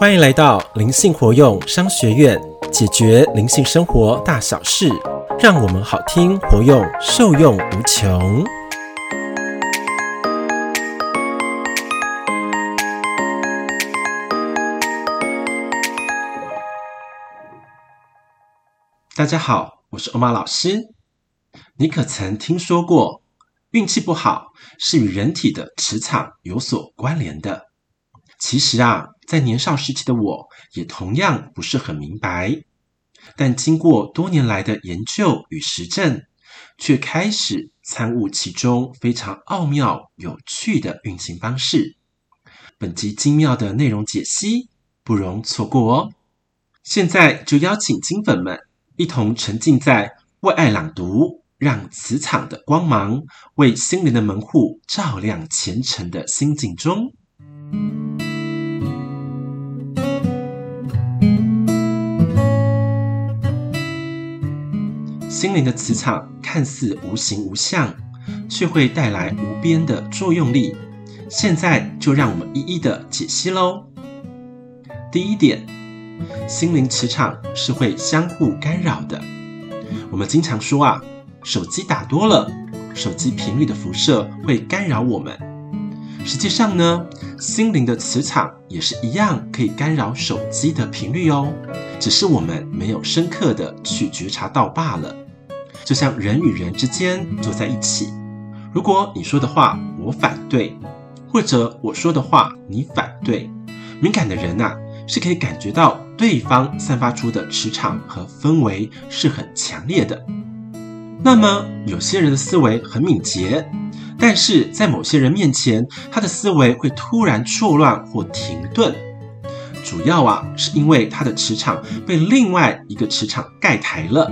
欢迎来到灵性活用商学院，解决灵性生活大小事，让我们好听活用，受用无穷。大家好，我是欧玛老师。你可曾听说过，运气不好是与人体的磁场有所关联的？其实啊，在年少时期的我也同样不是很明白，但经过多年来的研究与实证，却开始参悟其中非常奥妙有趣的运行方式。本集精妙的内容解析不容错过哦！现在就邀请金粉们一同沉浸在为爱朗读，让磁场的光芒为心灵的门户照亮前程的心境中。心灵的磁场看似无形无相，却会带来无边的作用力。现在就让我们一一的解析喽。第一点，心灵磁场是会相互干扰的。我们经常说啊，手机打多了，手机频率的辐射会干扰我们。实际上呢，心灵的磁场也是一样可以干扰手机的频率哦，只是我们没有深刻的去觉察到罢了。就像人与人之间坐在一起，如果你说的话我反对，或者我说的话你反对，敏感的人呐、是可以感觉到对方散发出的磁场和氛围是很强烈的。那么有些人的思维很敏捷，但是在某些人面前，他的思维会突然错乱或停顿，主要啊是因为他的磁场被另外一个磁场盖台了。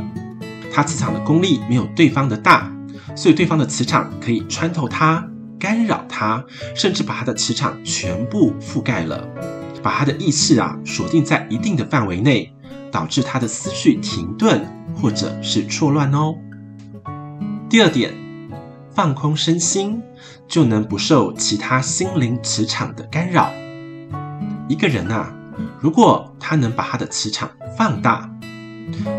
他磁场的功力没有对方的大，所以对方的磁场可以穿透他，干扰他，甚至把他的磁场全部覆盖了，把他的意识啊锁定在一定的范围内，导致他的思绪停顿或者是错乱哦。第二点，放空身心，就能不受其他心灵磁场的干扰。一个人啊，如果他能把他的磁场放大，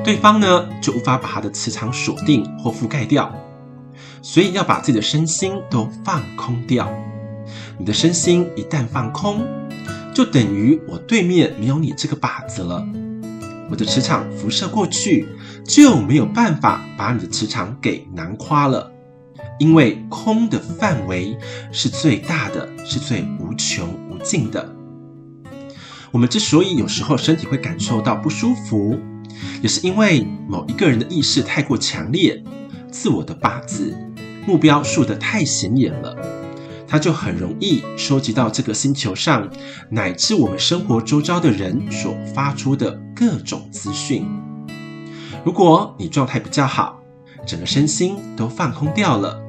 对方呢，就无法把他的磁场锁定或覆盖掉，所以要把自己的身心都放空掉。你的身心一旦放空，就等于我对面没有你这个靶子了。我的磁场辐射过去，就没有办法把你的磁场给囊括了，因为空的范围是最大的，是最无穷无尽的。我们之所以有时候身体会感受到不舒服，也是因为某一个人的意识太过强烈，自我的靶子、目标竖得太显眼了，他就很容易收集到这个星球上乃至我们生活周遭的人所发出的各种资讯。如果你状态比较好，整个身心都放空掉了，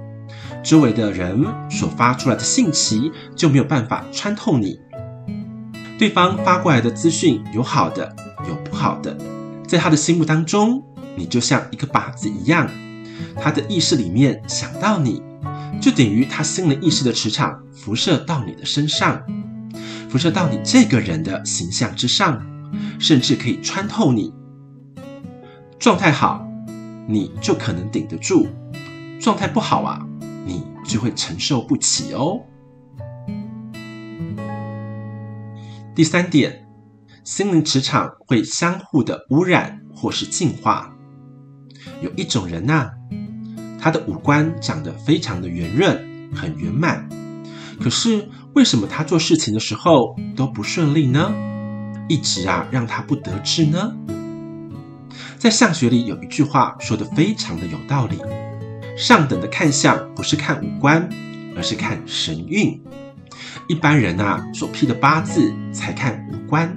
周围的人所发出来的信息就没有办法穿透你。对方发过来的资讯有好的，有不好的。在他的心目当中，你就像一个靶子一样，他的意识里面想到你，就等于他心灵意识的磁场辐射到你的身上，辐射到你这个人的形象之上，甚至可以穿透你。状态好，你就可能顶得住；状态不好啊，你就会承受不起哦。第三点。心灵磁场会相互的污染或是净化。有一种人呐、他的五官长得非常的圆润，很圆满，可是为什么他做事情的时候都不顺利呢？一直啊让他不得志呢？在相学里有一句话说得非常的有道理：上等的看相不是看五官，而是看神运。一般人啊所批的八字才看五官。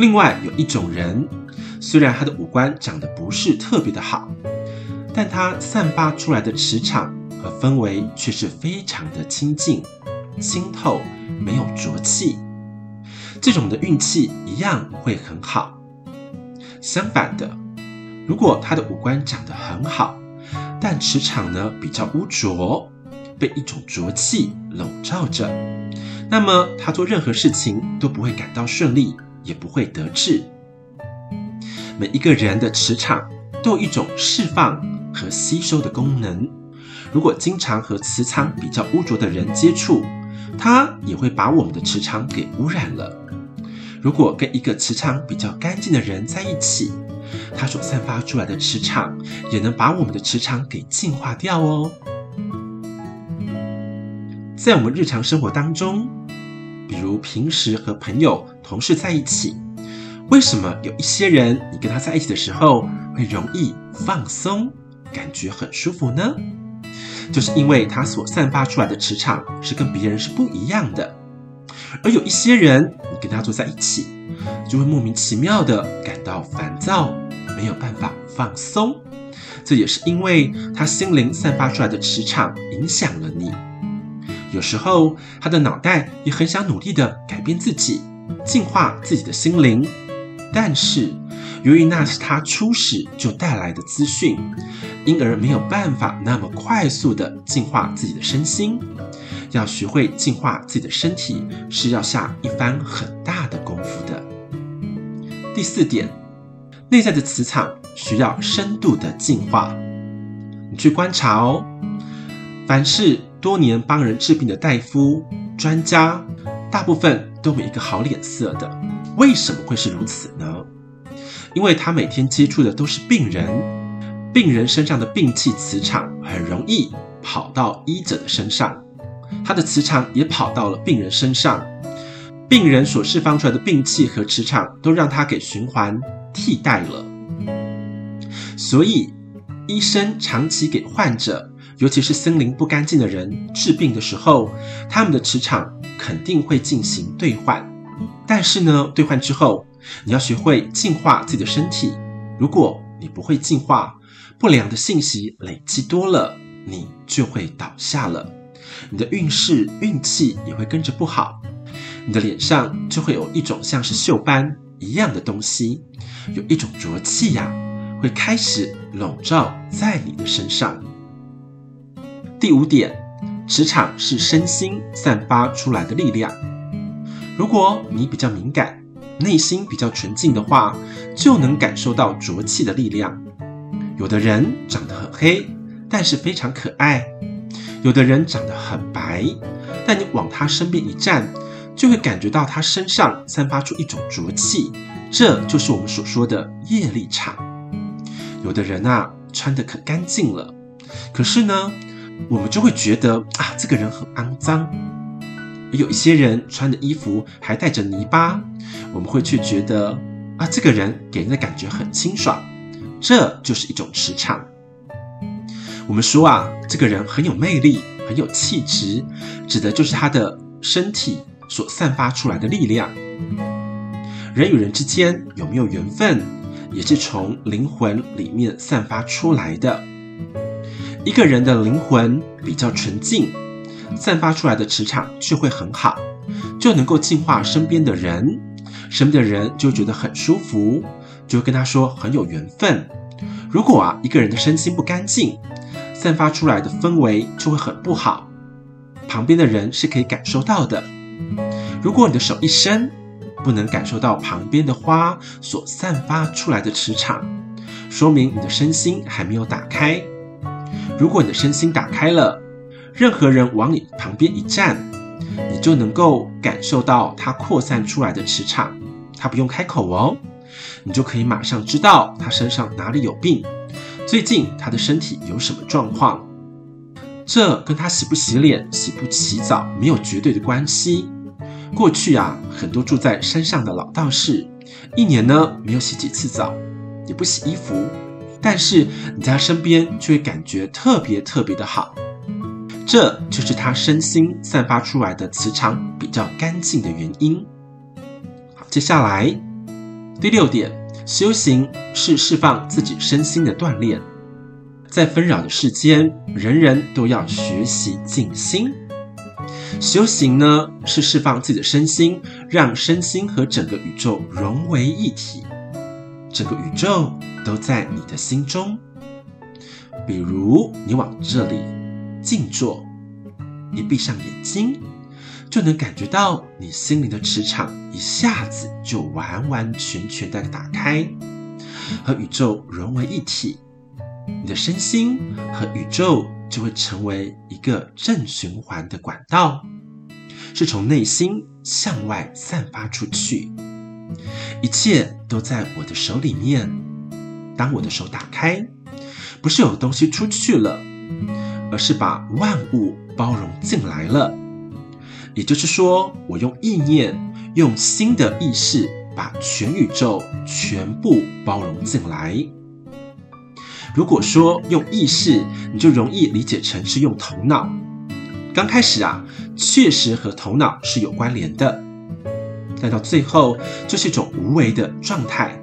另外有一种人，虽然他的五官长得不是特别的好，但他散发出来的磁场和氛围却是非常的清净、清透，没有浊气。这种的运气一样会很好。相反的，如果他的五官长得很好，但磁场呢比较污浊，被一种浊气笼罩着，那么他做任何事情都不会感到顺利，也不会得志。每一个人的磁场都有一种释放和吸收的功能。如果经常和磁场比较污浊的人接触，他也会把我们的磁场给污染了。如果跟一个磁场比较干净的人在一起，他所散发出来的磁场也能把我们的磁场给净化掉哦。在我们日常生活当中，比如平时和朋友、同事在一起，为什么有一些人你跟他在一起的时候会容易放松，感觉很舒服呢？就是因为他所散发出来的磁场是跟别人是不一样的，而有一些人，你跟他坐在一起，就会莫名其妙的感到烦躁，没有办法放松。这也是因为他心灵散发出来的磁场影响了你。有时候他的脑袋也很想努力的改变自己，净化自己的心灵，但是由于那是他初始就带来的资讯。因而没有办法那么快速地净化自己的身心，要学会净化自己的身体，是要下一番很大的功夫的。第四点，内在的磁场需要深度的净化。你去观察哦，凡是多年帮人治病的大夫、专家，大部分都没一个好脸色的。为什么会是如此呢？因为他每天接触的都是病人。病人身上的病气磁场很容易跑到医者的身上，他的磁场也跑到了病人身上，病人所释放出来的病气和磁场都让他给循环替代了。所以，医生长期给患者，尤其是心灵不干净的人治病的时候，他们的磁场肯定会进行兑换。但是呢，兑换之后，你要学会净化自己的身体。如果你不会净化，不良的信息累积多了，你就会倒下了，你的运势、运气也会跟着不好，你的脸上就会有一种像是锈斑一样的东西，有一种浊气呀，会开始笼罩在你的身上。第五点，磁场是身心散发出来的力量。如果你比较敏感，内心比较纯净的话，就能感受到浊气的力量。有的人长得很黑，但是非常可爱；有的人长得很白，但你往他身边一站，就会感觉到他身上散发出一种浊气，这就是我们所说的业力场。有的人啊，穿得可干净了，可是呢，我们就会觉得啊，这个人很肮脏。有一些人穿的衣服还带着泥巴，我们会去觉得啊，这个人给人的感觉很清爽。这就是一种磁场。我们说啊，这个人很有魅力，很有气质，指的就是他的身体所散发出来的力量。人与人之间有没有缘分，也是从灵魂里面散发出来的。一个人的灵魂比较纯净，散发出来的磁场就会很好，就能够净化身边的人，身边的人就觉得很舒服。就跟他说很有缘分。如果啊，一个人的身心不干净，散发出来的氛围就会很不好，旁边的人是可以感受到的。如果你的手一伸，不能感受到旁边的花所散发出来的磁场，说明你的身心还没有打开。如果你的身心打开了，任何人往你旁边一站，你就能够感受到它扩散出来的磁场，他不用开口哦。你就可以马上知道他身上哪里有病，最近他的身体有什么状况。这跟他洗不洗脸、洗不洗澡没有绝对的关系。过去啊，很多住在山上的老道士，一年呢没有洗几次澡，也不洗衣服，但是你在他身边就会感觉特别特别的好。这就是他身心散发出来的磁场比较干净的原因。好，接下来。第六点，修行是释放自己身心的锻炼。在纷扰的世间，人人都要学习静心。修行呢，是释放自己的身心，让身心和整个宇宙融为一体。整个宇宙都在你的心中。比如，你往这里静坐，一闭上眼睛，就能感觉到你心灵的磁场一下子就完完全全的打开，和宇宙融为一体。你的身心和宇宙就会成为一个正循环的管道，是从内心向外散发出去。一切都在我的手里面。当我的手打开，不是有东西出去了，而是把万物包容进来了。也就是说，我用意念，用新的意识，把全宇宙全部包容进来。如果说用意识，你就容易理解成是用头脑。刚开始啊，确实和头脑是有关联的，但到最后就是一种无为的状态，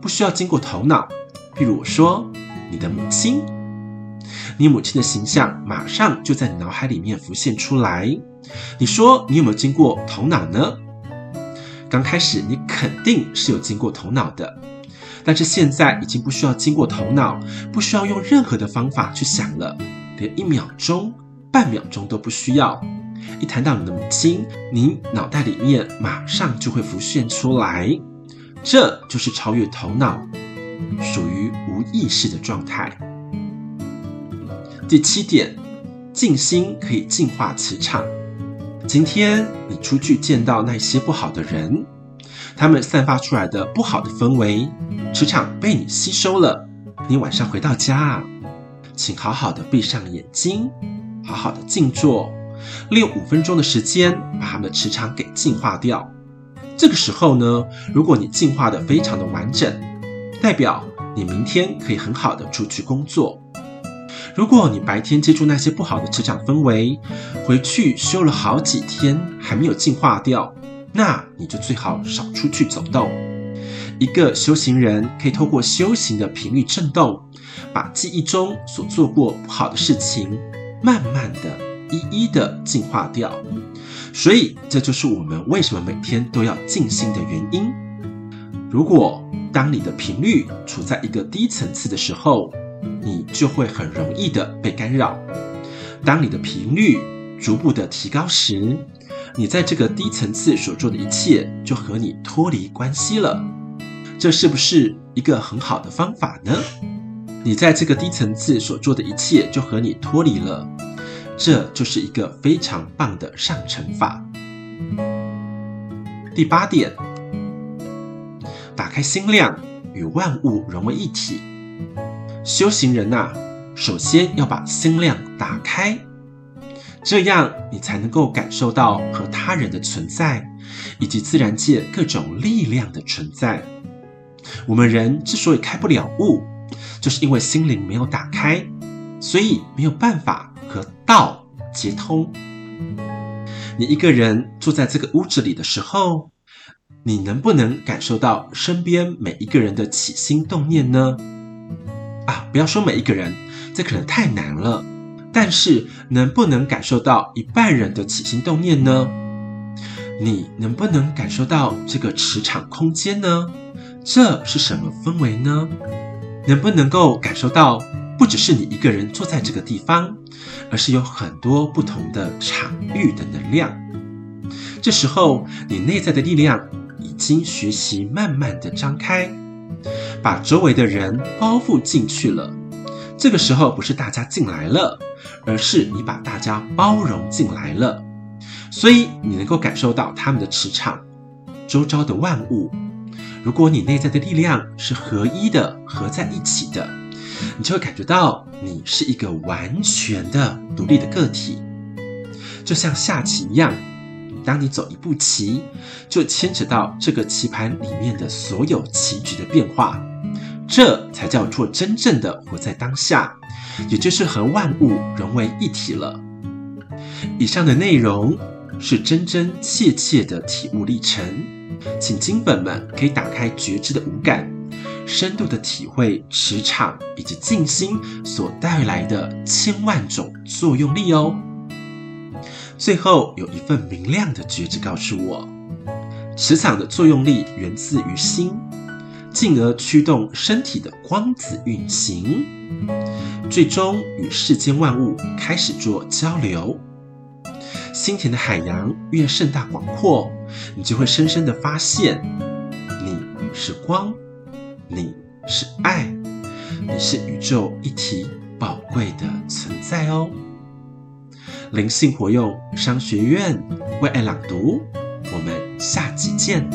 不需要经过头脑。譬如我说，你的母亲，你母亲的形象马上就在你脑海里面浮现出来。你说你有没有经过头脑呢？刚开始你肯定是有经过头脑的，但是现在已经不需要经过头脑，不需要用任何的方法去想了，连一秒钟、半秒钟都不需要。一谈到你的母亲，你脑袋里面马上就会浮现出来，这就是超越头脑，属于无意识的状态。第七点，静心可以净化磁场。今天你出去见到那些不好的人，他们散发出来的不好的氛围，磁场被你吸收了。你晚上回到家，请好好的闭上眼睛，好好的静坐，利用五分钟的时间把他们的磁场给净化掉。这个时候呢，如果你净化得非常的完整，代表你明天可以很好的出去工作。如果你白天接触那些不好的磁场氛围，回去修了好几天还没有净化掉，那你就最好少出去走动。一个修行人可以透过修行的频率震动，把记忆中所做过不好的事情，慢慢的、一一的净化掉。所以这就是我们为什么每天都要静心的原因。如果当你的频率处在一个低层次的时候，你就会很容易的被干扰。当你的频率逐步的提高时，你在这个低层次所做的一切就和你脱离关系了。这是不是一个很好的方法呢？你在这个低层次所做的一切就和你脱离了，这就是一个非常棒的上乘法。第八点，打开心量，与万物融为一体。修行人呐，首先要把心量打开，这样你才能够感受到和他人的存在，以及自然界各种力量的存在。我们人之所以开不了悟，就是因为心灵没有打开，所以没有办法和道接通。你一个人坐在这个屋子里的时候，你能不能感受到身边每一个人的起心动念呢？啊，不要说每一个人，这可能太难了。但是，能不能感受到一半人的起心动念呢？你能不能感受到这个磁场空间呢？这是什么氛围呢？能不能够感受到，不只是你一个人坐在这个地方，而是有很多不同的场域的能量？这时候，你内在的力量已经学习慢慢的张开。把周围的人包覆进去了，这个时候不是大家进来了，而是你把大家包容进来了，所以你能够感受到他们的磁场，周遭的万物。如果你内在的力量是合一的、合在一起的，你就会感觉到你是一个完全的独立的个体，就像下棋一样。当你走一步棋，就牵扯到这个棋盘里面的所有棋局的变化，这才叫做真正的活在当下，也就是和万物融为一体了。以上的内容是真真切切的体悟历程，请金粉们可以打开觉知的五感，深度的体会磁场以及静心所带来的千万种作用力哦。最后有一份明亮的觉知告诉我，磁场的作用力源自于心，进而驱动身体的光子运行，最终与世间万物开始做交流。心田的海洋越盛大广阔，你就会深深的发现，你是光，你是爱，你是宇宙一体宝贵的存在哦。灵性活用商学院为爱朗读，我们下期见。